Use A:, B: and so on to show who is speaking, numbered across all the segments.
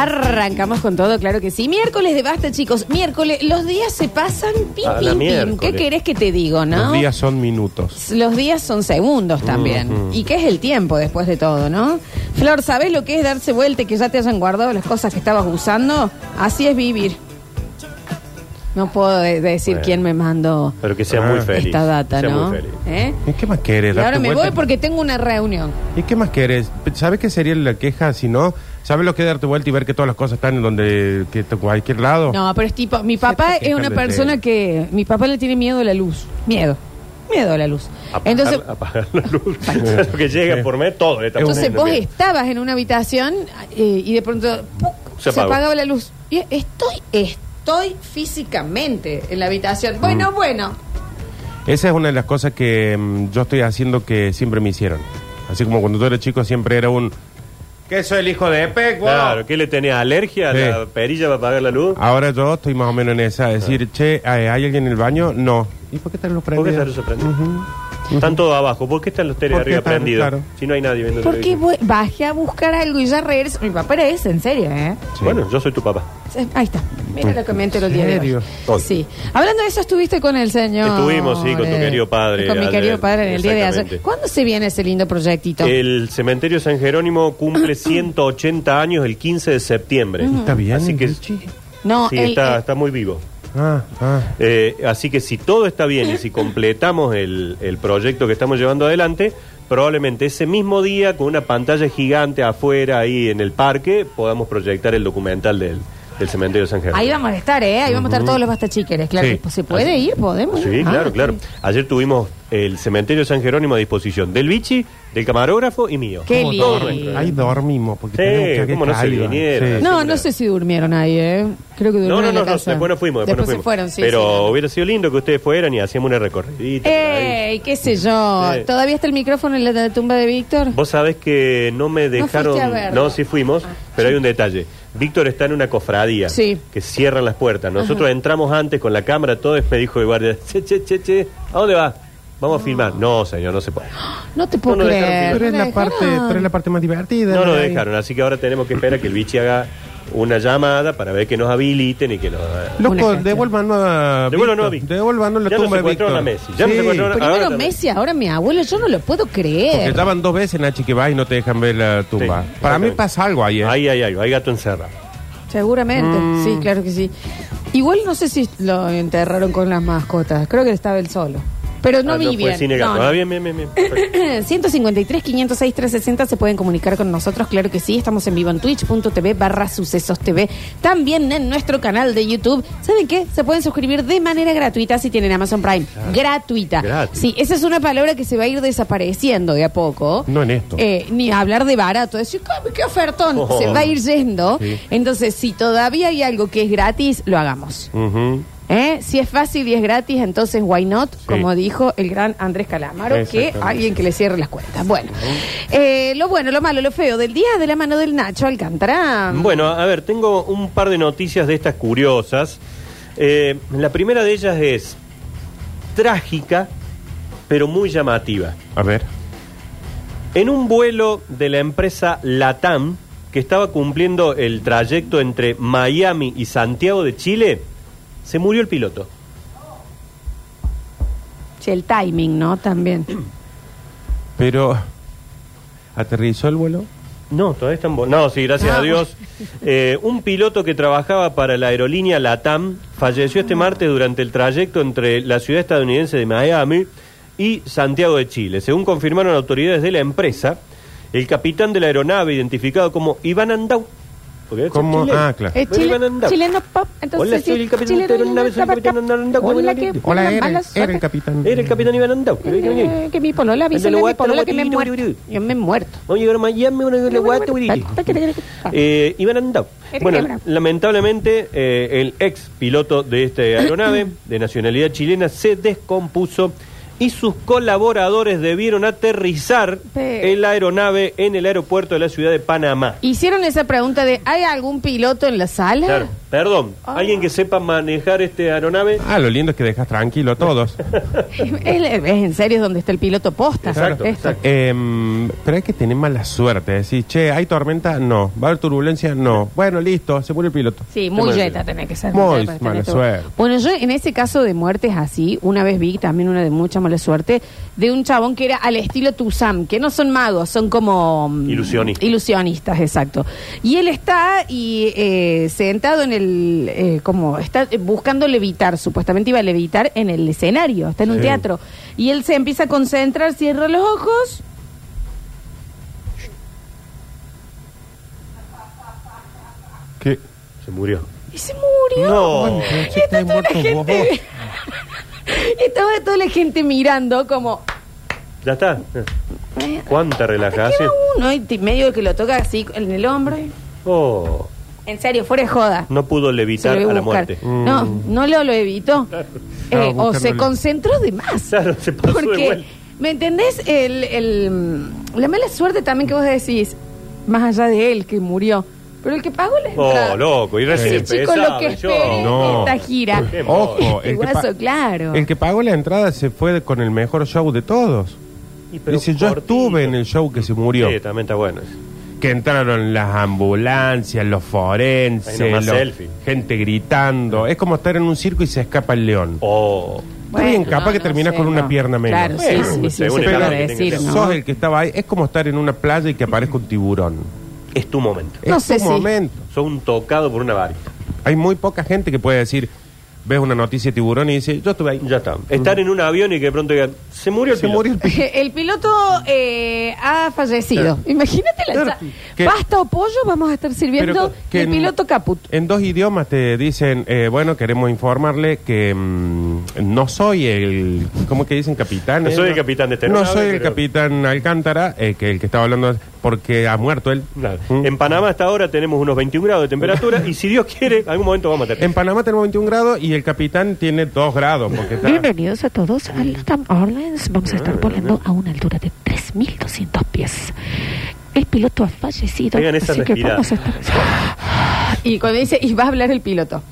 A: Arrancamos con todo, claro que sí. Miércoles de basta, chicos. Miércoles, los días se pasan pim,
B: A la
A: pim, pim.
B: miércoles.
A: ¿Qué querés que te digo, no?
C: Los días son minutos.
A: Los días son segundos también.
C: Ujú.
A: ¿Y qué es el tiempo después de todo, no? Flor, ¿sabés lo que es darse vuelta y que ya te hayan guardado las cosas que estabas usando? Así es vivir. No puedo de- decir
B: Bueno.
A: quién me mandó
B: Pero que sea
C: Ah.
B: muy feliz.
A: esta data,
B: Sea
A: ¿no?
B: muy feliz.
A: ¿Eh?
C: ¿Y qué más quieres?
A: Y ahora
C: Darte
A: me
C: vuelta.
A: voy porque tengo una reunión.
C: ¿Y qué más quieres? ¿Sabes qué sería la queja si no? ¿Sabes lo que es darte vuelta y ver que todas las cosas están en donde, que en cualquier lado?
A: No, pero es tipo, mi papá es una persona que, mi papá le tiene miedo a la luz. Miedo. Miedo a la luz.
B: Apagar,
A: Entonces,
B: apagar la luz. lo que llega por mes, todo. le
A: entonces vos
B: miedo.
A: estabas en una habitación eh, y de pronto ¡puc! se,
B: Se apagó.
A: apagaba la luz. Y estoy, estoy físicamente en la habitación.
C: Mm.
A: Bueno, bueno.
C: Esa es una de las cosas que mm, yo estoy haciendo que siempre me hicieron. Así como cuando tú eras chico siempre era un... ¿Qué soy el hijo de Epe?
B: Claro, ¿qué le tenía? ¿Alergia a
C: Sí.
B: la perilla para apagar la luz?
C: Ahora yo estoy más o menos en esa. Decir, che, ¿hay hay alguien en el baño? No. ¿Y por qué están los
B: ¿Por qué
C: prendidos?
B: está luz prendida? Están todos abajo. ¿Por qué están los teles
C: ¿Por qué
B: arriba
C: están?
B: prendidos?
C: Claro.
B: Si no hay nadie viendo
A: ¿Por qué
B: televisión.
A: voy- bajé a buscar algo y ya regreso? Mi papá era ese, en serio, ¿eh?
C: Sí.
B: Bueno, yo soy tu papá.
A: Ahí está. Mira lo que me entero el día de hoy. Sí. Hablando de eso, estuviste con el señor.
B: Estuvimos, sí, con tu
A: eh,
B: querido padre
A: Con mi querido padre en el día de ayer.
B: exactamente.
A: ¿Cuándo se viene ese lindo proyectito?
B: El cementerio San Jerónimo cumple 180 años el 15 de septiembre.
C: Está bien.
B: Así que
A: no,
B: sí,
A: el-
B: está,
A: el-
B: está muy vivo.
C: Ah, ah.
B: Eh, así que si todo está bien y si completamos el, el proyecto que estamos llevando adelante, probablemente ese mismo día, con una pantalla gigante afuera ahí en el parque, podamos proyectar el documental del, del cementerio de San Jerónimo.
A: Ahí vamos a estar, ¿eh? Ahí vamos a estar todos los bastachiqueres. Claro,
C: Sí.
A: que, pues, ¿se puede ir? ¿Podemos?
B: Sí,
A: Ah,
B: claro, claro. Ayer tuvimos el cementerio de San Jerónimo a disposición del bichi, del camarógrafo y mío.
A: Qué
C: ¿Cómo
A: lindo.
C: Ahí dormimos. Porque
B: Sí,
C: tenemos que-
B: cómo no se vinieron.
C: Sí.
A: No, no sé si durmieron ahí, ¿eh? Creo que
B: No,
A: durmieron
B: no,
A: en la
B: no, no,
A: casa.
B: después nos fuimos, después, nos
A: se
B: fuimos.
A: fueron, sí.
B: Pero
A: sí, no.
B: hubiera sido lindo que ustedes fueran y hacíamos una recorrida.
A: ¡Ey! ¿Qué sé yo?
B: Sí.
A: ¿Todavía está el micrófono en la tumba de Víctor?
B: Vos sabés que no me dejaron.
A: fuiste a verlo.
B: No, sí fuimos, pero hay un detalle. Víctor está en una cofradía
A: Sí.
B: que cierran las puertas. Nosotros entramos antes con la cámara, todo y me dijo el guardia, che, che, che, che, ¿a dónde va? Vamos a filmar. No, señor, no se puede.
A: No te puedo
B: No, no
A: creer.
C: Pero es,
A: No
C: la
A: dejaron.
C: parte, pero es la parte más divertida.
B: No
C: Ahí.
B: dejaron, así que ahora tenemos que esperar que el bichi haga una llamada para ver que nos habiliten y que nos...
A: Una
C: Loco,
A: gestión.
C: devuélvanos a
B: Devuélvanos a
C: Víctor.
B: Víctor.
C: Devuélvanos la
B: Ya nos
C: tumba de
B: secuestraron
C: Víctor.
B: a Messi, ya nos
C: Sí,
B: secuestraron a-
A: Primero
B: Ahora también.
A: Messi, ahora mi abuelo. Yo no lo puedo
C: Porque
A: creer.
C: ya van dos veces, Nachi, que vas y no te dejan ver la tumba.
B: Sí,
C: Para mí
B: exactamente.
C: pasa algo ahí, ¿eh?
B: Ahí hay algo, hay gato encerrado.
A: Seguramente,
C: Mm.
A: sí, claro que sí. Igual no sé si lo enterraron con las mascotas. Creo que estaba él solo. Pero no
B: Ah,
A: vi
B: fue
A: bien.
B: cine gato.
A: No, no.
B: Ah, bien, bien, bien. bien. Perfecto.
A: 153, 506, 360 se pueden comunicar con nosotros, claro que sí. Estamos en vivo en twitch.tv barra sucesos TV. También en nuestro canal de YouTube. ¿Saben qué? Se pueden suscribir de manera gratuita si tienen Amazon Prime. Gratuita.
B: Gratis.
A: Sí, esa es una palabra que se va a ir desapareciendo de a poco.
C: No en esto.
A: Eh, ni hablar de barato. Decir, "¿Cómo? ¿qué ofertón?
B: Oh.
A: Se va a ir yendo.
C: Sí.
A: Entonces, si todavía hay algo que es gratis, lo hagamos.
B: Ujú.
A: ¿Eh? Si es fácil y es gratis, entonces why not? Como dijo el gran Andrés Calamaro, que alguien que le cierre las cuentas. Bueno, eh, lo bueno, lo malo, lo feo del día de la mano del Nacho Alcántara.
B: Bueno, a ver, tengo un par de noticias de estas curiosas. Eh, la primera de ellas es trágica, pero muy llamativa.
C: A ver.
B: En un vuelo de la empresa Latam, que estaba cumpliendo el trayecto entre Miami y Santiago de Chile, se murió el piloto.
A: Sí, el timing, ¿no? También.
C: Pero, ¿aterrizó el vuelo?
B: No, todavía están... No, sí, gracias
A: Ah,
B: a Dios. Eh, un piloto que trabajaba para la aerolínea LATAM falleció este martes durante el trayecto entre la ciudad estadounidense de Miami y Santiago de Chile. Según confirmaron autoridades de la empresa, el capitán de la aeronave, identificado como Iván Andau, porque
C: ¿Cómo?
B: chileno.
C: Ah, claro.
A: Es chile- chileno pop. Entonces,
B: Hola, soy el capitán
A: chileno,
B: soy el capitán Andau.
A: Hola, que
C: Hola,
A: una
C: era, el capitán.
B: Era el capitán Iván Andau.
A: Eh, que mi polola, avísale a mi polola que me he muerto. Yo me he muerto.
B: Vamos a llegar a Miami, vamos a llegar a Guate, Eh, Iván Andau. Bueno, lamentablemente eh, el ex piloto de esta aeronave de nacionalidad chilena se descompuso y sus colaboradores debieron aterrizar
A: Pe-
B: en la aeronave en el aeropuerto de la ciudad de Panamá.
A: Hicieron esa pregunta de ¿hay algún piloto en la sala?
B: Claro, perdón,
A: Ah.
B: ¿alguien que sepa manejar este aeronave?
C: Ah, lo lindo es que dejas tranquilo a todos.
A: es, es en serio donde está el piloto posta.
B: Exacto,
A: Esto.
B: exacto.
C: Em, pero hay que tener mala suerte. Decir, che, ¿hay tormenta? No. ¿Va a haber turbulencia? No. Bueno, listo, se murió el piloto.
A: Sí, muy
B: Qué
A: yeta tenés que ser.
C: Muy mala
A: tener
C: suerte.
A: Bueno, yo en ese caso de muertes así, una vez vi también una de mucha mala suerte, de un chabón que era al estilo Tuzam, que no son magos, son como... mm,
B: Ilusionistas.
A: Ilusionistas, exacto. Y él está y eh, sentado en el... eh, como está buscando levitar, supuestamente iba a levitar en el escenario, está en un
C: Sí.
A: teatro. Y él se empieza a concentrar, cierra los ojos...
C: ¿Qué?
B: Se murió.
A: Y se murió.
B: No.
A: Y está toda la gente... y estaba toda la gente mirando como...
B: ¿Ya está? ¿Cuánta relajación?
A: Queda uno y te- medio que lo toca así en el hombro.
B: Oh,
A: En serio, fuera de joda.
B: no pudo
A: Se
B: levitar
A: lo
B: a
A: iba
B: la
A: buscar.
B: muerte.
A: No, no lo, lo evitó. Eh,
C: No,
A: o
C: buscándole.
A: se concentró de más.
B: Claro, se pasó de
A: Porque,
B: vuelta.
A: ¿me entendés? El, el- la mala suerte también que vos decís, más allá de él que murió, pero el que pagó la entrada.
B: Oh, loco, y recién
A: lo que
B: empezaba.
C: No.
A: esta gira.
B: Qué
C: Ojo,
A: El
C: el que, pa-
A: guaso, claro.
C: el que pagó la entrada se fue con el mejor show de todos.
B: Y pero
C: Dice, yo
B: cortito.
C: estuve en el show que se murió.
B: Sí, también está bueno.
C: Que entraron las ambulancias, los forenses,
B: Ahí nomás
C: los-
B: selfie.
C: gente gritando. Es como estar en un circo y se escapa el león.
B: Oh,
C: Está bien, capaz que terminás con una pierna menos.
A: Claro,
B: Bueno,
A: sí, sí, sí,
B: según
A: se
B: el
A: puede
B: lado que
A: decir,
B: tengas.
A: ¿no?
C: Sos el que estaba ahí. Es como estar en una playa y que aparezca un tiburón.
B: Es tu momento.
A: No
C: es
A: sé
C: tu
A: si-
C: momento.
B: Sos un tocado por una varita.
C: Hay muy poca gente que puede decir, ves una noticia de tiburón y dice, yo estuve ahí.
B: Ya está. Estar en un avión y que de pronto digan, se murió el
C: Se
B: piloto.
C: murió el piloto.
A: El piloto eh, ha fallecido.
B: Claro.
A: Imagínate la
C: Claro, que-
A: pasta o pollo vamos a estar sirviendo
C: Pero que
A: el
C: en-
A: piloto caput.
C: En dos idiomas te dicen, eh, bueno, queremos informarle que mm, no soy el, ¿cómo que dicen? Capitán.
B: No
C: eh?
B: soy el capitán de esta
C: No
B: aeronave,
C: soy el
B: pero-
C: capitán Alcántara, eh, que el que estaba hablando, porque ha muerto él.
B: Claro.
C: Mm.
B: En Panamá hasta ahora tenemos unos 21 grados de temperatura y si Dios quiere, algún momento vamos a tener.
C: En Panamá tenemos 21 grados y el capitán tiene 2 grados. Porque está...
D: Bienvenidos a todos a LATAM Airlines. Vamos a estar volando a una altura de 3.200 pies. El piloto ha fallecido. Así que vamos a estar...
A: Y cuando dice, y va a hablar el piloto.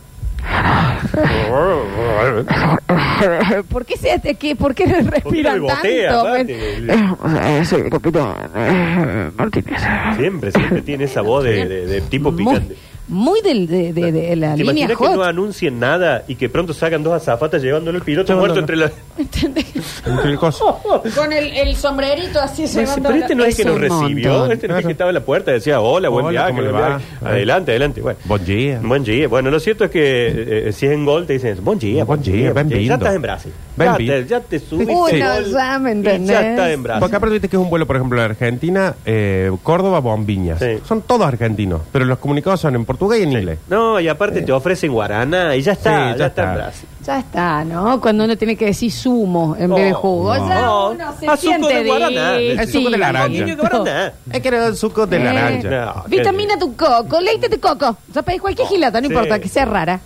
A: ¿Por qué, se, hace- qué, ¿por qué respiran
B: botea,
A: tanto?
D: Eh, soy el capitán eh, Martínez.
B: Siempre, siempre tiene esa voz de, de- de tipo
A: muy,
B: picante.
A: Muy del- de, de- de la
B: ¿Te
A: línea
B: imaginas que
A: hot.
B: no anuncien nada y que pronto sacan dos azafatas llevándole el piloto
C: No,
B: muerto
C: no,
B: entre las...
A: ¿Entendés?
C: Entre el coso.
A: Con el, el sombrerito así llevando
B: Pero este no es que
A: Es
B: nos recibió,
A: montón.
B: este no es
C: Claro.
B: que estaba en la puerta y decía, hola, buen
C: Hola,
B: viaje,
C: ¿cómo le
B: buen
C: va?
B: viaje. Adelante, adelante, bueno.
C: Buen día.
B: Buen día. Bueno, lo cierto es que eh, eh, si es en gol te dicen, buen día,
C: Buen día,
B: buen
C: ben
B: día. Ya estás en Brasil.
C: Ben
B: Ya te, ya te subiste.
A: Uy, no, ya me
B: y
A: entendés.
B: Ya estás en Brasil.
C: Porque aparte viste que es un vuelo, por ejemplo, de Argentina, eh, Córdoba, Bombiñas.
B: Sí.
C: Son todos argentinos, pero los comunicados son en portugués y en
B: Sí.
C: inglés.
B: No, y aparte te ofrecen guaraná y ya está,
C: Sí,
B: ya,
C: ya
B: está en. Brasil.
A: Ya está, ¿no? Cuando uno tiene que decir zumo en vez de
B: No,
A: jugo.
C: no.
A: Ya
B: No,
A: uno se
B: a suco
A: siente
B: de guaraná.
C: El suco de la naranja.
B: Niño, guaraná.
C: Es que era el suco de
A: Eh,
C: naranja.
B: No,
A: Vitamina tu coco, leite de coco. Ya pedís cualquier gilata, no
B: Sí.
A: importa, que sea rara.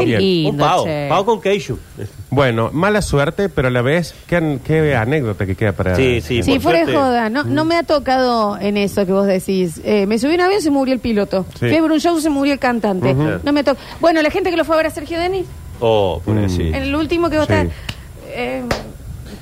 A: Qué
C: bien.
A: lindo,
B: Un pavo,
A: che.
B: pavo con queijo.
C: Bueno, mala suerte, pero a la vez, qué, an- qué anécdota que queda para...
B: Sí, sí.
A: Sí,
B: por
A: fuera de
B: suerte.
A: joda, no, no me ha tocado en eso que vos decís. Eh, me subí a un avión, se murió el piloto.
C: Sí.
A: Fui a ver un show, se murió el cantante.
B: Ujú.
A: No me toca. Bueno, la gente que lo fue a ver a Sergio Denis,
B: Oh, por
C: Mm.
B: así.
A: en el último que vos
C: Sí.
A: estás. eh,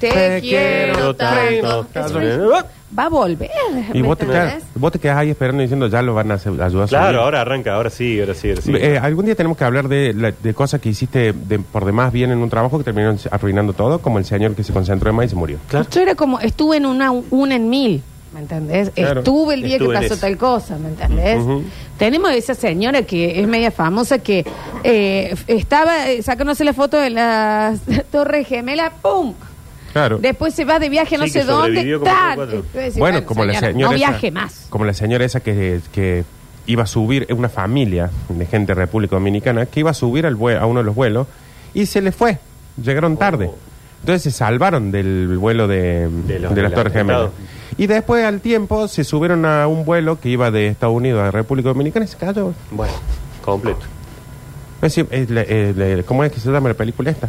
A: te,
C: Te
A: quiero
C: quiero
A: tanto.
C: tanto.
A: Eso Va a volver.
C: Y
A: ¿me
C: vos te,
A: entendés?
C: quedas, vos te quedás ahí esperando diciendo ya lo van a hacer- ayudar a
B: Claro,
C: subir.
B: ahora arranca, ahora sí, ahora sí, ahora sí.
C: Eh, algún día tenemos que hablar de, la- de cosas que hiciste de- por demás bien en un trabajo que terminaron arruinando todo, como el señor que se concentró en más y se murió.
B: Claro.
A: Yo era como, estuve en una, una en mil, ¿me entendés?
C: Claro.
A: Estuve el día
B: Estuve
A: que pasó
B: esa.
A: tal cosa, ¿me entendés?
C: Ujú.
A: Tenemos esa señora que es media famosa que eh, estaba eh, sacándose la foto de la Torre Gemela, ¡pum!
C: Claro.
A: Después se va de viaje no
B: Sí,
A: sé
B: que
A: dónde.
B: sobrevivió como
A: ¡tan!
B: tres o cuatro.
A: Y tú decís,
C: bueno, como la
A: señora. No
C: esa-
A: viaje más.
C: Como la señora esa que, que iba a subir, una familia de gente de República Dominicana, que iba a subir al vue- a uno de los vuelos y se le fue. Llegaron tarde.
B: Oh.
C: Entonces se salvaron del vuelo de,
B: De los-
C: de las
B: del
C: Torres Gemelas.
B: atentado.
C: Y después, al tiempo, se subieron a un vuelo que iba de Estados Unidos a República Dominicana y se cayó.
B: Bueno, completo.
C: Es decir, es la- eh, la- ¿Cómo es que se llama la película esta?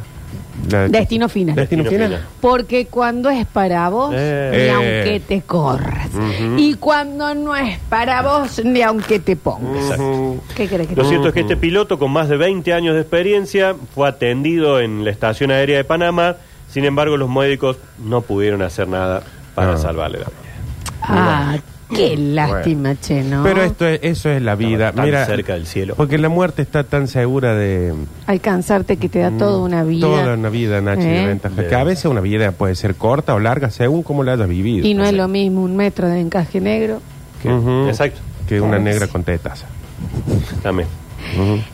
C: La-
A: Destino final.
C: Destino
B: Destino
C: final.
A: Porque cuando es para vos,
B: Eh.
A: ni aunque te corras. Y cuando no es para vos, ni aunque te pongas.
C: Ujú.
A: ¿Qué crees que
B: Lo
A: te
B: cierto es que este piloto con más de 20 años de experiencia fue atendido en la estación aérea de Panamá. Sin embargo, los médicos no pudieron hacer nada para
C: Ah.
B: salvarle la vida.
A: Ah, qué lástima, che, ¿no?
C: Pero esto es, eso es la vida.
B: tan
C: Mira,
B: cerca del cielo.
C: Porque la muerte está tan segura de
A: Alcanzarte que te da toda una vida.
C: toda una vida, Nachi, de
A: ¿Eh?
C: ventaja. Que a veces una vida puede ser corta o larga según cómo la hayas vivido.
A: Y no es lo mismo un metro de encaje negro.
B: Que-
C: Ujú.
B: Exacto.
C: Que una negra con tetas.
B: También.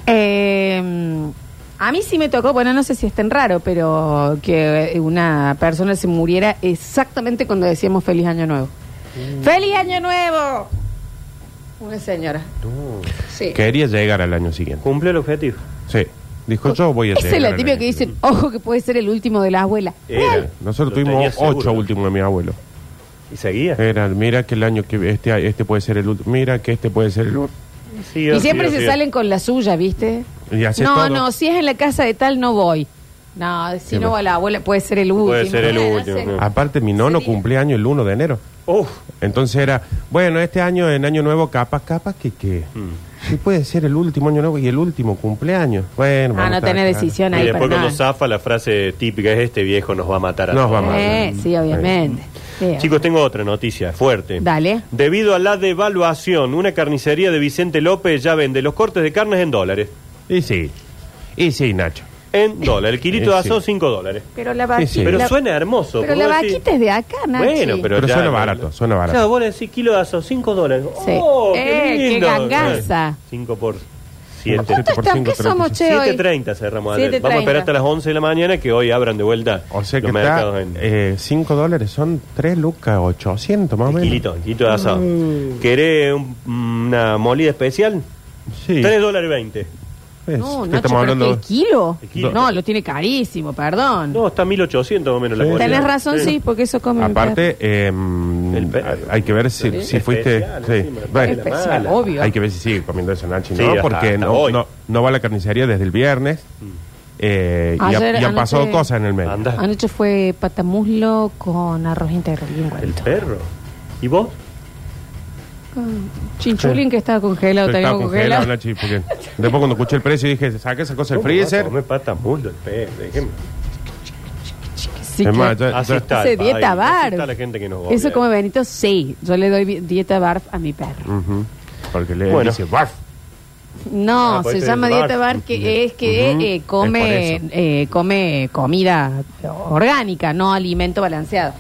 A: Eh, a mí sí me tocó, bueno, no sé si es tan raro, pero que una persona se muriera exactamente cuando decíamos feliz año nuevo.
C: Mm.
A: ¡Feliz año nuevo! Una señora. Sí.
C: Quería llegar al año siguiente.
B: Cumple el objetivo.
C: Sí. Dijo, yo voy a
A: Esa
C: llegar.
A: es la
C: al
A: típica
C: año
A: que dicen, ojo que puede ser el último de la abuela.
B: Era.
C: Nosotros
B: Lo tenía
C: tuvimos
B: seguro.
C: ocho últimos de mi abuelo.
B: ¿Y seguía?
C: Era, mira que el año que este, este puede ser el último. Mira que este puede ser el último.
B: Siguió,
A: Y siempre se salen con la suya, ¿viste?
C: Y hace
A: no,
C: todo.
A: no, si es en la casa de tal no voy. No, si
C: Sí,
A: no
C: va.
A: va a la abuela puede ser el último.
B: Puede ser el
A: Bueno,
B: último.
C: Aparte, mi nono
A: Sería.
C: cumpleaños el 1 de enero.
B: Uf.
C: Entonces era, bueno, este año, en Año Nuevo, capaz, capaz que, que
B: Mm.
C: sí puede ser el último Año Nuevo y el último cumpleaños. Bueno,
A: Ah,
C: vamos
A: no
C: a estar
A: decisión
B: Y
A: ahí
B: después
A: para
B: cuando
A: nada.
B: zafa la frase típica es este viejo nos va a matar a
C: Nos
B: todos".
C: va a matar.
A: Eh, sí, obviamente. Sí.
B: Chicos, tengo otra noticia fuerte.
A: Dale.
B: Debido a la devaluación, una carnicería de Vicente López ya vende los cortes de carnes en dólares.
C: Y sí, y sí, Nacho.
B: En dólares. El kilito de asado, 5 dólares.
A: Pero la vaquita.
C: Sí, sí.
B: Pero
A: la-
B: suena hermoso.
A: Pero
B: porque
A: la
B: vos decís-
A: vaquita es de acá, Nachi.
B: Bueno, pero,
C: Pero
B: ya-
C: suena barato, suena barato.
B: Claro, vos le decís kilo de asado, 5 dólares.
A: Sí.
B: ¡Oh,
A: Eh,
B: qué
A: qué
B: lindo!
A: gangaza.
B: 5 por
C: Bueno,
B: 7.
C: siete por
A: ¿Están?
C: cinco,
A: ¿Qué somos, che, hoy?
B: 7.30 cerramos ayer.
A: 7:30.
B: Vamos a esperar hasta las 11 de la mañana que hoy abran de vuelta
C: O sea que
B: los
C: está
B: mercados en...
C: 5 dólares, son 3 lucas, 800 más o menos.
B: kilito, kilito de asado.
A: Mm.
B: ¿Querés un- una molida especial?
C: Sí.
B: 3 dólares 20.
C: Es-
A: No,
C: ¿qué
A: Nacho,
C: estamos
A: pero
C: hablando?
A: el kilo.
B: El kilo.
A: No, lo tiene carísimo, perdón.
B: No, está 1800 más o menos la
C: Sí.
A: Tenés razón, sí, porque eso come
C: Aparte, eh,
B: El
C: hay que ver si,
B: Sí.
C: si fuiste.
B: Especial,
C: sí.
B: encima,
C: Bueno,
A: Especial,
B: mala.
A: obvio.
C: hay que ver si sigue comiendo eso, Nachi,
B: Sí,
C: ¿no?
B: hasta-
C: Porque
B: hasta
C: no,
B: hoy.
C: no, no va a la carnicería desde el viernes. eh, y, ha-
A: Ayer,
C: y han pasado
A: anoche-
C: cosas en el medio.
B: Anda.
A: Anoche fue patamuslo con arroz integral bien
B: El perro. ¿Y vos?
A: Chinchulín que estaba congelado,
C: Pero estaba congelado,
A: congelado.
C: Nachi, porque después cuando escuché el precio dije, saca esa cosa del
B: ¿Cómo vas a
C: freezer.
B: comer pata mundo el perro? Déjeme.
A: Sí,
C: Es más,
B: Así está.
A: Hace
B: país,
A: dieta
B: así
A: barf.
B: está la gente que nos odia.
A: Eso come Benito, sí. Yo le doy dieta barf a mi perro.
C: Ujú. Porque le
B: Bueno.
C: dice, "Barf".
A: No,
B: Ah, pues
A: se
B: este
A: llama
B: es
A: dieta
B: barf.
A: barf que es que
C: Ujú.
A: eh,
C: Es
A: come
C: por
A: eh, come comida orgánica, no alimento balanceado.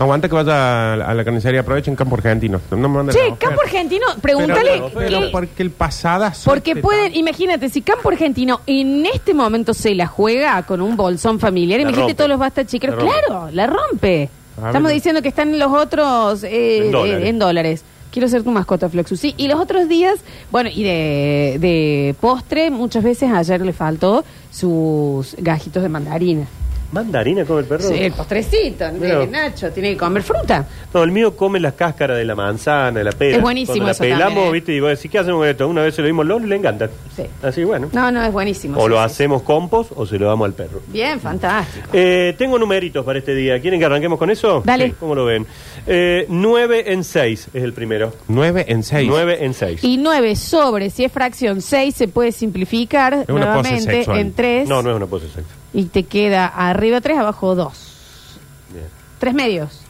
C: Aguanta que vaya a la, a la carnicería, aprovechen Campo Argentino. No me manden
A: Che,
C: oferta.
A: Campo Argentino, pregúntale.
C: Pero, pero
A: qué-
C: porque el pasada
A: porque pueden, imagínate, si Campo Argentino en este momento se la juega con un bolsón familiar,
B: La
A: imagínate
B: rompe.
A: todos los basta chicos,
B: La rompe.
A: claro, la rompe. Estamos diciendo que están los otros eh,
B: En dólares.
A: eh, en dólares. Quiero ser tu mascota, Flexus. Sí, y los otros días, bueno, y de, de postre, muchas veces ayer le faltó sus gajitos de mandarina.
B: ¿Mandarina come el perro?
A: Sí, el postrecito, de
B: Mira.
A: Nacho, tiene que comer fruta.
B: No, el mío come la cáscara de la manzana, de la pera.
A: Es buenísimo
B: Cuando la pelamos,
A: también, ¿eh?
B: viste, y vos decís, ¿qué hacemos con esto? Una vez se lo dimos LOL y le encanta.
A: Sí.
B: Así, bueno.
A: No, no, es buenísimo.
B: o
A: sí,
B: lo
A: sí,
B: hacemos compost o se lo damos al perro.
A: Bien, fantástico.
B: Eh, tengo numeritos para este día. ¿Quieren que arranquemos con eso?
A: Dale.
B: Sí, ¿Cómo lo ven? Eh, 9 en 6 es el primero.
C: 9 en 6.
B: 9 en 6.
A: Y 9 sobre, si es fracción 6, se puede simplificar
C: Es una pose
A: nuevamente
C: sexual.
A: en 3
B: No, no es una pose exacta.
A: Y te queda arriba 3, abajo 2.
B: Bien.
A: 3 medios.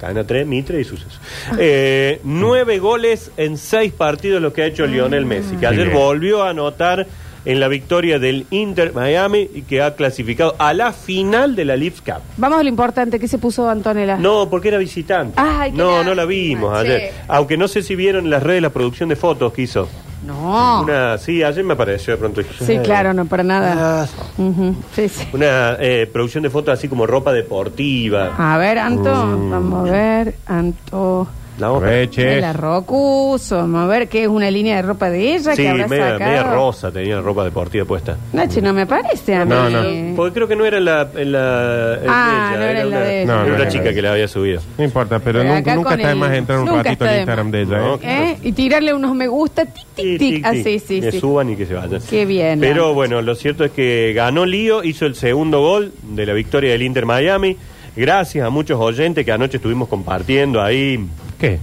B: Cadena 3, Mitre y suceso. Eh, nueve goles en seis partidos lo que ha hecho Lionel Messi, que ayer volvió a anotar en la victoria del Inter Miami y que ha clasificado a la final de la Leafs Cup.
A: Vamos a lo importante, ¿qué se puso Antonella?
B: No, porque era visitante.
A: Ay,
B: no, no la vimos ayer. Aunque no sé si vieron en las redes la producción de fotos que hizo.
A: No.
B: Una, sí, ayer me apareció de pronto.
A: Sí, claro, no para nada.
B: Ah,
A: Ujú, Sí, sí.
B: Una eh, producción de fotos así como ropa deportiva.
A: A ver, Anto,
B: Mm.
A: vamos a ver, Anto.
B: La vamos a-
C: Aproveche.
A: La Rocuso, vamos a ver qué es una línea de ropa de ella
B: Sí,
A: que habrá
B: media,
A: sacado.
B: media rosa tenía ropa deportiva puesta.
A: Nachi, no me parece a mí.
C: No, no.
B: Porque creo que no era la, la
A: Ah,
B: ella,
A: no era la
B: una,
A: de ella.
C: No,
B: era
C: no
B: una
C: era
B: chica
C: ella.
B: que le había subido.
C: No importa, pero
A: Pero
C: nunca,
A: acá
C: nunca
A: con
C: está de
A: el-
C: más entrar un
A: nunca
C: ratito
A: está
C: en
A: de
C: Instagram de ella,
B: No,
C: ¿eh?
A: ¿Eh? Y tirarle unos me gusta, tic, tic,
B: Sí,
A: tic.
B: sí,
A: Ah,
B: sí. Que
A: sí.
B: suban y que se vayan.
A: Qué bien.
B: Pero bueno, lo cierto es que ganó Lío, hizo el segundo gol de la victoria del Inter Miami. Gracias a muchos oyentes que anoche estuvimos compartiendo ahí
C: ¿Qué?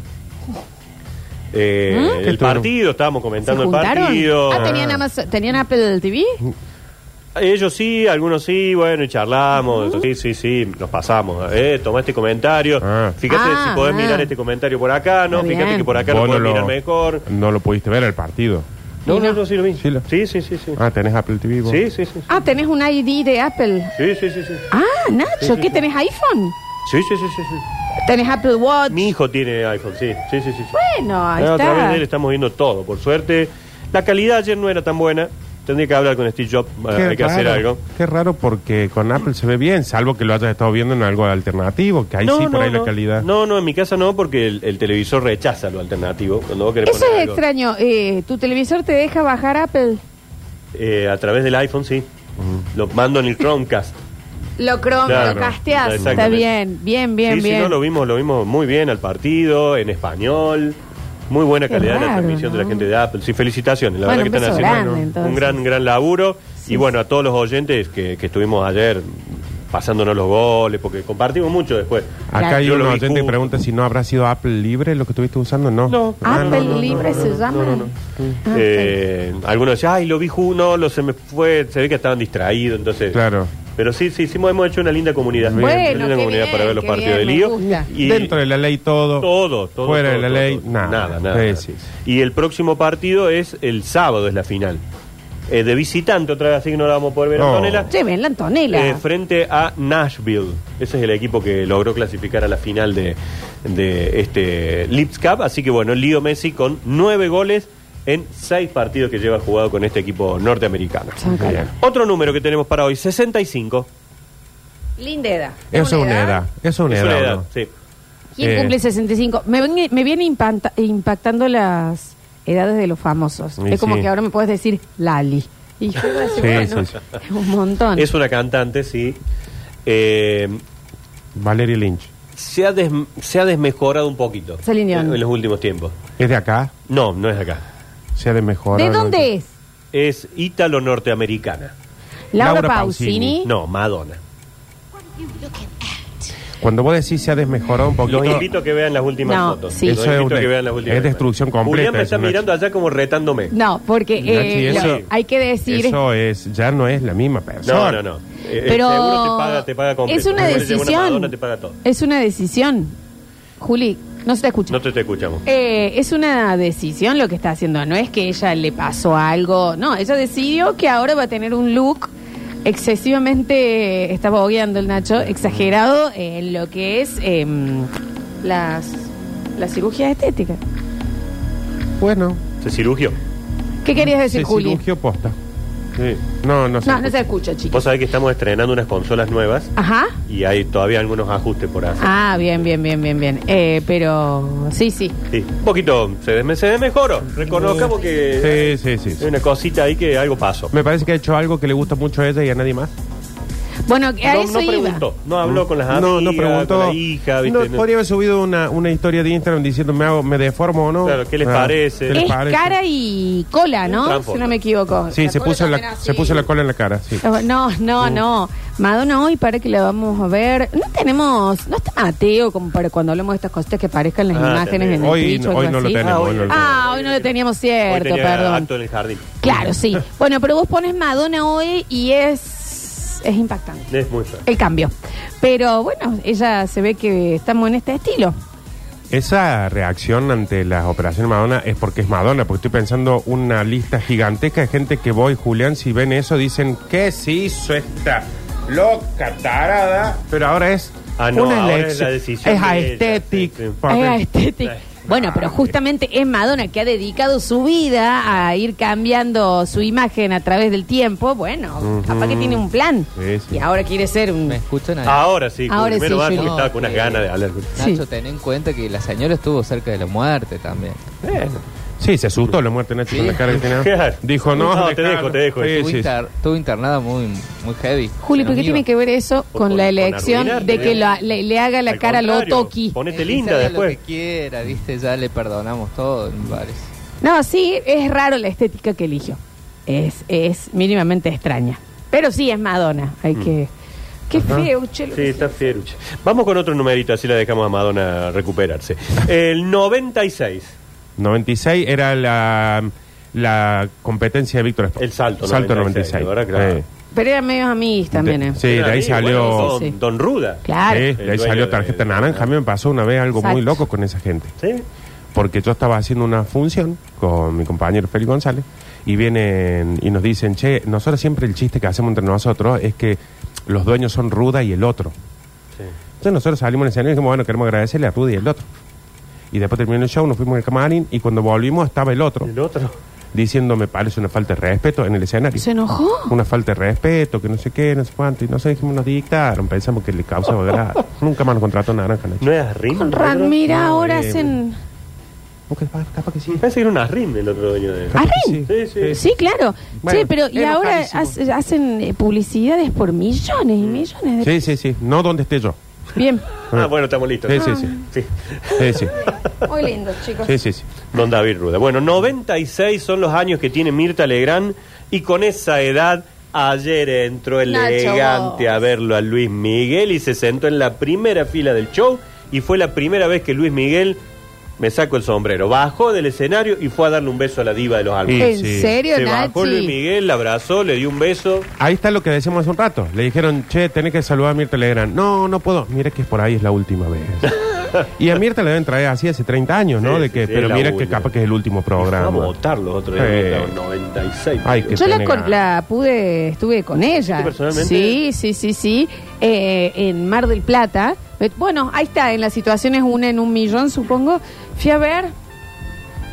B: eh,
C: ¿Qué
B: el partido, estábamos
A: ¿Se
B: comentando el
A: juntaron?
B: partido.
A: Ah, ¿tenían, Amazon- ¿tenían Apple TV?
B: Ellos sí, algunos sí, bueno, y charlamos. Sí, sí, sí, nos pasamos. Eh, toma este comentario.
C: Ah.
B: Fíjate
A: Ah,
B: si podés
A: ah.
B: mirar este comentario por acá, ¿no?
A: Está
B: Fíjate
A: bien.
B: que por acá lo
C: Vos
B: podés
C: no
B: mirar mejor.
C: No lo pudiste ver el partido.
B: No, no,
A: no.
B: sí lo vi.
C: Sí lo-
B: Sí, sí, sí, sí.
C: Ah, tenés Apple TV. vos?
B: Sí, sí, sí.
A: Ah, tenés un ID de Apple.
B: Sí, sí, sí, sí.
A: Ah, Nacho, ¿qué tenés iPhone?
B: Sí, sí, sí, sí, sí.
A: ¿Tenés Apple Watch?
B: Mi hijo tiene iPhone, sí. Sí, sí, sí. sí.
A: Bueno, ahí
B: Ah, a través
A: está.
B: de él estamos viendo todo, por suerte. La calidad ayer no era tan buena. Tendría que hablar con Steve Jobs,
C: Qué
B: hay que hacer
C: raro,
B: algo.
C: Qué raro porque con Apple se ve bien, salvo que lo hayas estado viendo en algo alternativo, que ahí sí por ahí la calidad.
B: No, no, en mi casa no, porque el, el televisor rechaza lo alternativo. Cuando vos querés
A: Eso
B: poner
A: es
B: algo,
A: extraño. Eh, ¿Tu televisor te deja bajar Apple?
B: eh, a través del iPhone, sí. Lo mando en el Chromecast.
A: Lo crom,
B: Claro,
A: lo casteas. Está bien, bien, bien,
B: sí, sí,
A: bien.
B: no, lo vimos, lo vimos muy bien al partido, en español. Muy buena
A: Qué
B: calidad de la
A: raro,
B: transmisión de la
A: ¿no?
B: gente de Apple. Sí, felicitaciones. La
A: Bueno,
B: verdad que
A: un
B: están
A: beso
B: haciendo
A: grande,
B: un-
A: entonces.
B: gran, gran laburo.
A: Sí,
B: y bueno, a todos los oyentes que, que estuvimos ayer pasándonos los goles, porque compartimos mucho después.
C: Acá hay
B: Yo
C: un
B: lo
C: que pregunta si no habrá sido Apple libre lo que estuviste usando. No.
B: No.
C: Ah,
A: Apple
C: no, no, no,
A: Libre
C: no,
A: se
C: no.
A: llama.
B: No, no, no.
A: Ah,
B: Eh, algunos decían, ay, lo vi uno, lo se me fue, se ve que estaban distraídos, entonces.
C: Claro.
B: Pero sí, sí, sí, hemos hecho una linda comunidad.
C: Bueno,
B: una
A: qué
B: linda comunidad
A: bien,
B: para ver los
A: qué
B: partidos
A: bien,
B: de
A: me
B: lío.
A: gusta.
B: Y
C: Dentro de la ley todo.
B: todo, todo.
C: Fuera
B: todo,
C: de la
B: todo,
C: ley,
B: todo.
C: nada.
B: Nada, nada.
C: Sí,
B: nada.
C: sí,
B: Y el próximo partido es el sábado, es la final. Eh, de visitante, otra vez así que no la vamos a poder ver,
C: No.
B: Antonella.
A: Lleven la Antonella.
B: Eh, frente a Nashville. Ese es el equipo que logró clasificar a la final de, de este Lips Cup. Así que bueno, Lío Messi con nueve goles en seis partidos que lleva jugado con este equipo norteamericano.
C: Bien.
B: Otro número que tenemos para hoy, 65.
A: Linda edad.
C: Eso es una edad. Eso es una
B: Es
C: edad.
B: una edad,
C: ¿no?
B: sí.
A: ¿Quién
C: Eh.
A: cumple 65? Me, me viene impanta- impactando las edades de los famosos. Es como
C: sí.
A: que ahora me puedes decir Lali. Y yo voy a decir,
C: Sí,
A: bueno,
C: sí, sí.
A: es un montón.
B: Es una cantante, sí. Eh,
C: Valeria Lynch.
B: se, ha des- se ha desmejorado un poquito en, en los últimos tiempos.
C: ¿Es de acá?
B: No, no es acá.
C: Se ha de mejor.
A: ¿De dónde es?
B: Es ítalo-norteamericana.
A: Laura,
C: Laura
A: Pausini.
C: Pausini.
B: No, Madonna.
C: Cuando vos decís se ha desmejorado un poquito.
B: Los invito a que vean las últimas
A: No,
B: fotos.
A: sí.
B: Los
C: Eso es
B: a
C: una-
B: que vean las últimas
C: es destrucción completa,
B: Julián me está mirando allá como retándome.
A: No, porque eh,
C: eso-
A: hay que decir.
C: Eso es, ya no es la misma persona.
B: No, no, no. Eh,
A: Pero
B: seguro te paga, te paga completo.
A: es una decisión.
B: Madonna, te paga todo.
A: Es una decisión. Juli, no se te escucha.
B: No te, te escuchamos.
A: Eh, es una decisión lo que está haciendo. No es que ella le pasó algo. No, ella decidió que ahora va a tener un look excesivamente, está bogueando el Nacho, exagerado en lo que es em, las, la cirugía estética.
C: Bueno,
B: Se cirugió.
A: ¿Qué querías decir,
C: se
A: Juli?
C: cirugió posta. Sí. No, no sé.
A: No, no se escucha, chicos.
B: Vos sabés que estamos estrenando unas consolas nuevas
A: Ajá.
B: y hay todavía algunos ajustes por hacer.
A: Ah, bien, bien, bien, bien, bien. Eh, pero sí, sí.
B: Sí, un poquito se, desme- se desmejoró. Reconozcamos que
C: Sí, sí, sí, sí.
B: hay una cosita ahí que algo pasó.
C: Me parece que ha hecho algo que le gusta mucho a ella y a nadie más.
A: Bueno, a
B: No,
A: eso
B: no
A: iba.
B: preguntó, no habló con las amigas,
C: No, no preguntó.
B: con la hija, ¿viste?
C: No,
B: No.
C: podría haber subido una, una historia de Instagram diciendo me hago, me deformo o no.
B: Claro, ¿qué les
C: Ah,
B: parece?
C: ¿qué les
A: Es
C: parece?
A: cara y cola, ¿no? Si no me equivoco.
C: Sí,
A: La
C: se puso, la,
A: así.
C: se puso la cola en la cara, sí.
A: No, no, no. Madonna hoy para que la vamos a ver. No tenemos, no está Mateo como para cuando hablamos de estas cositas que aparezcan las
B: Ah,
A: imágenes
B: también.
A: en el
C: Hoy,
A: Twitch
C: hoy no lo
A: así.
C: tenemos.
B: Ah,
C: hoy
B: hoy
C: no lo tenemos.
A: Ah, hoy no lo teníamos
B: Hoy
A: cierto,
B: tenía
A: perdón.
B: acto en el jardín.
A: Claro, sí. Bueno, pero vos pones Madonna hoy y es, es impactante.
B: Es muy feo.
A: El cambio. Pero bueno, ella se ve que estamos en este estilo.
C: Esa reacción ante las operaciones Madonna es porque es Madonna, porque estoy pensando una lista gigantesca de gente que voy, Julián, si ven eso dicen, ¿qué se hizo esta loca tarada? Pero ahora es
B: Ah, no,
C: una
B: ahora es la decisión
C: Es
B: de
C: aesthetic.
A: Es aesthetic. Bueno, pero justamente es Madonna que ha dedicado su vida a ir cambiando su imagen a través del tiempo. Bueno, capaz que tiene un plan.
C: Sí, sí.
A: Y ahora quiere ser un...
E: ¿Me escuchan ahí?
B: Ahora sí,
A: Ahora
B: primero
A: sí,
B: va
A: Juli.
B: porque estaba con unas
E: No,
B: ganas de hablar.
E: Nacho,
A: Sí.
E: ten en cuenta que la señora estuvo cerca de la muerte también.
B: Bueno,
C: Sí, se asustó la muerte de Nacho con la cara que tenía. Dijo, no,
B: No, te dejo, te dejo.
C: Sí,
E: Estuvo,
C: sí,
E: inter- estuvo internada muy, muy heavy.
A: Juli, ¿por qué tiene que ver eso
B: Con-
A: con, la
B: con
A: elección
B: arruinarte,
A: de que la- le, le haga la
B: Al
A: cara a lo
B: contrario,
A: Toki?
B: Ponete
E: Él
B: linda después.
E: lo que quiera, viste, ya le perdonamos todo, me parece.
A: No, sí, es raro la estética que eligió. Es, es mínimamente extraña. Pero sí es Madonna. Hay que... Qué feo, che. lo
B: Mm. Sí,
A: que-
B: está fieruche. Vamos con otro numerito, así la dejamos a Madonna recuperarse. El 96.
C: 96 era la, la competencia de Víctor Sport.
B: El salto,
C: Salto
B: 96,
C: 96.
B: ¿verdad? Claro.
C: Sí.
A: Pero eran medios amigos también, ¿eh?
C: Sí, de ahí salió.
B: bueno, don,
A: Sí.
B: don Ruda.
A: Claro.
C: Sí, de ahí salió tarjeta
B: de-
C: naranja. A mí me pasó una vez algo muy
A: Exacto.
C: loco con esa gente.
B: ¿Sí?
C: Porque yo estaba haciendo una función con mi compañero Félix González y vienen y nos dicen, che, nosotros siempre el chiste que hacemos entre nosotros es que los dueños son Ruda y el otro.
B: Sí.
C: Entonces nosotros salimos en escenario y dijimos, bueno, queremos agradecerle a Ruda y el otro. Y después terminó el show, nos fuimos al camarín y cuando volvimos estaba el otro
B: El otro.
C: diciendo, me parece una falta de respeto en el escenario.
A: ¿Se enojó?
C: Una falta de respeto, que no sé qué, no sé cuánto. Y no sé, dijimos, nos dictaron, pensamos que le causaba grado. Nunca más nos contrató naranja, Nacho.
B: ¿No es Arrim?
A: Con Ran, mira,
C: No,
A: ahora hacen...
C: Porque, capaz que sí.
B: Parece que era un Arrim el otro dueño de...
A: ¿Arrim?
C: Sí,
B: Sí, sí.
A: Sí, claro.
C: Bueno,
A: sí, pero y ahora hace- hacen eh, publicidades por millones y millones de...
C: Sí, sí, sí. No donde esté yo.
A: Bien.
B: Ah, bueno, estamos listos.
C: Sí, sí, sí.
B: Sí.
C: Sí, sí.
A: Muy lindo, chicos.
C: Sí, sí, sí.
B: Don David Ruda. Bueno, 96 son los años que tiene Mirta Legrand y con esa edad ayer entró elegante a verlo a Luis Miguel y se sentó en la primera fila del show y fue la primera vez que Luis Miguel me sacó el sombrero, bajó del escenario y fue a darle un beso a la diva de los
C: Sí,
B: álbumes.
A: ¿En
C: sí.
A: serio,
B: Se bajó Luis? Miguel, la abrazó, le dio un beso.
C: Ahí está lo que decíamos hace un rato. Le dijeron, che, tenés que saludar a Mirta Legrand. No, no puedo. Mira que por ahí es la última vez. y a Mirta le deben traer así hace 30 años, ¿no?
B: Sí,
C: de que,
B: sí,
C: pero mira que capaz que es el último programa.
B: Vamos a votar los otros días,
C: Eh.
B: Mirta, 96.
C: Ay, que
A: Yo la, con- la pude, estuve con ella.
B: ¿Tú personalmente?
A: Sí, sí, sí, sí. Eh, en Mar del Plata. Bueno, ahí está, en las situaciones una en un millón, supongo. Fui a ver.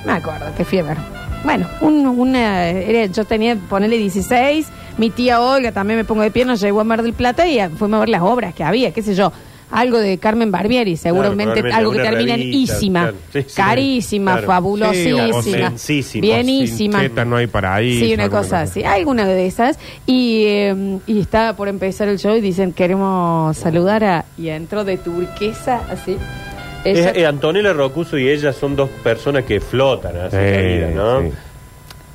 A: Me acuerdo que fui a ver. Bueno, un- una, era- yo tenía, ponerle 16. Mi tía Olga también me pongo de pie, nos llegó a Mar del Plata y fuimos a ver las obras que había, qué sé yo. Algo de Carmen Barbieri, seguramente
B: probablemente
A: algo que
B: alguna
A: termina en
B: revista,
A: ísima.
B: claro. Sí, sí,
A: Carísima,
B: claro.
A: fabulosísima.
C: Sí, o
B: sensísima.
A: Bienísima.
C: Teta no hay para ahí.
A: Sí, una cosa así, alguna de esas. Y, eh, y estaba por empezar el show y dicen, queremos saludar a... Y entró de turquesa, así. Ella-
B: Es- eh, Antonella Rocuso y ella son dos personas que flotan así
C: Sí,
B: en la vida, ¿no?
C: sí.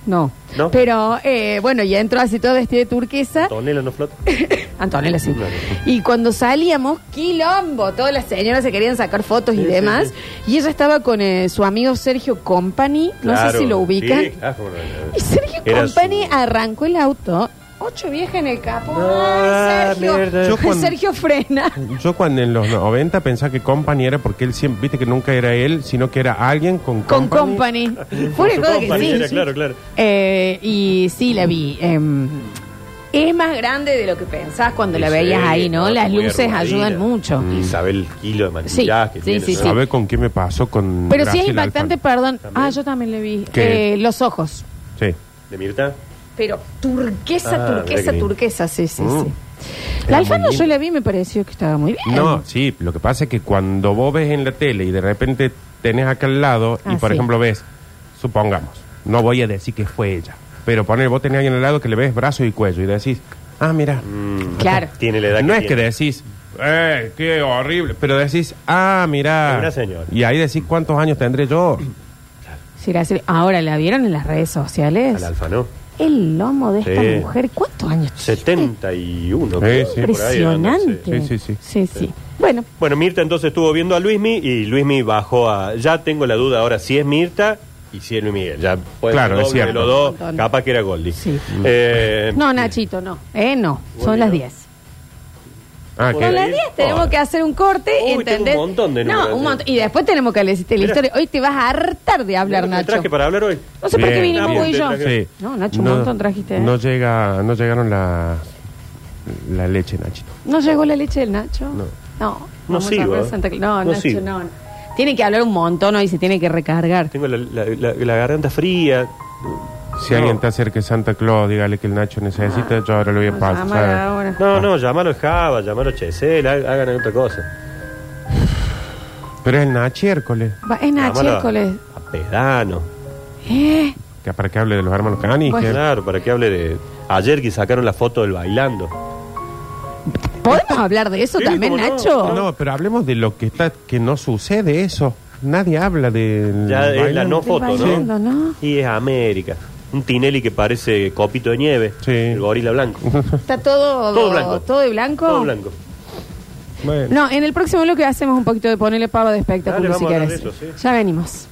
A: no.
B: ¿No?
A: Pero, eh, bueno, ya entró así todo vestido de turquesa.
B: Antonella no flota.
A: Antonella, sí.
B: Claro.
A: Y cuando salíamos, quilombo, todas las señoras se querían sacar fotos y
B: Sí, sí,
A: demás.
B: sí.
A: Y ella estaba con eh, su amigo Sergio Company, no sé si lo ubican.
B: sí, claro, cómo no.
A: Y Sergio
B: Era
A: Company
B: su-
A: arrancó el auto, ocho viejas en el capo. Ay, Sergio.
C: Yo cuando-
A: Sergio frena.
C: Yo cuando en los 90 pensaba que Company era porque él siempre, viste que nunca era él, sino que era alguien con
A: Con
C: Company.
A: Company. Fuera de
B: Su
A: joda que
B: company
A: sí.
B: era, claro, claro.
A: Eh, y sí, la vi. em, es más grande de lo que pensás cuando la
B: Sí,
A: veías ahí, ¿no? Las
B: muy
A: luces ayudan mucho.
B: Y sabe el kilo de maquillaje que
A: Sí,
B: tiene,
A: sí,
B: ¿no?
A: sí.
C: ¿Sabes con qué me pasó con
A: Pero sí es
C: Graciela
A: impactante,
C: Alfano?
A: perdón.
B: ¿También?
A: Ah, yo también le vi.
C: ¿Qué?
A: Eh, los ojos.
C: Sí.
B: ¿De Mirta?
A: Pero turquesa,
B: Ah,
A: turquesa, turquesa, sí, sí,
C: Mm.
A: sí.
C: Era
A: La Alfano
C: muy
A: yo
C: lindo.
A: la vi y me pareció que estaba muy bien.
C: No, sí, lo que pasa es que cuando vos ves en la tele y de repente tenés acá al lado y
A: Ah,
C: por
A: sí.
C: ejemplo ves, supongamos, no voy a decir que fue ella, pero poner, vos tenés alguien al lado que le ves brazo y cuello y decís, ah, mira,
B: Mm,
A: Claro.
B: Tiene la edad
C: no
B: que
C: es que
B: tiene.
C: decís, eh, qué horrible, pero decís, ah, mira,
B: Es una señora.
C: y ahí decís cuántos años tendré yo.
A: Sí, la Ahora, ¿la vieron en las redes sociales?
B: Al alfa, ¿no?
A: El lomo de esta
B: Sí.
A: mujer, ¿cuántos años tiene?
B: 71.
C: Sí,
B: creo,
C: sí.
B: por ahí,
A: Impresionante.
C: Sí, sí, sí.
A: Sí, sí. Bueno,
B: Bueno, Mirta entonces estuvo viendo a Luismi y Luismi bajó a... Ya tengo la duda ahora si es Mirta y si es Luis Miguel. Ya puede
C: Claro,
B: ser
C: es
B: doble de
C: cierto.
B: los dos. Capaz que era Goldie.
A: Sí.
B: Eh,
A: no, Nachito, no. Eh, no. Son las 10.
C: Ah,
A: Son las
B: ahí.
A: 10, tenemos que hacer un corte,
B: Uy, tengo
A: ¿entendés?
B: un montón de números.
A: No, un montón. Y después tenemos que decirte la
B: Mira.
A: historia. Hoy te vas a hartar de hablar,
B: ¿me
A: Nacho.
B: traje para hablar hoy?
A: No sé por qué
C: Bien,
A: vinimos
B: bien,
A: vos y yo.
C: Sí.
A: No, Nacho, un montón trajiste. ¿eh?
C: No llega, no llegaron la, la leche, Nachito.
A: ¿No llegó la leche del Nacho?
C: No.
A: No.
B: No
A: vamos a
B: sigo, ¿eh?
A: Santa Cla- No,
B: No
A: Nacho,
B: sigo.
A: no. Tiene que hablar un montón hoy, se tiene que recargar.
B: Tengo la, la- la- la garganta fría.
C: Si
B: No.
C: alguien está cerca de Santa Claus, dígale que el Nacho necesita, yo ahora lo voy a
A: Llamar
C: pasar.
A: ahora.
B: No, no, llamalo a Java, llamalo a Chesel, ha- hagan otra cosa.
C: Pero es el Nachiércoles,
A: Va, es Nachi
B: Llámalo a-
A: Hércules.
B: A Pedano.
A: ¿Eh?
C: que para que hable de los hermanos Cani.
A: Bueno.
B: Claro, para que hable de. Ayer que sacaron la foto del bailando.
A: ¿Podemos hablar de eso
B: Sí,
A: también,
B: cómo no.
A: Nacho?
C: No, pero hablemos de lo que está, que no sucede eso. Nadie habla de.
B: Ya es la no foto,
A: bailando.
B: ¿no? Y es América. Un Tinelli que parece copito de nieve.
C: Sí.
B: El gorila blanco.
A: Está todo,
B: Todo blanco.
A: todo de blanco.
B: Todo blanco.
C: Bueno.
A: No, en el próximo bloque hacemos un poquito de ponerle pavo de espectáculo
B: Dale,
A: si
B: a hablar
A: quieres.
B: de eso, sí.
A: Ya venimos.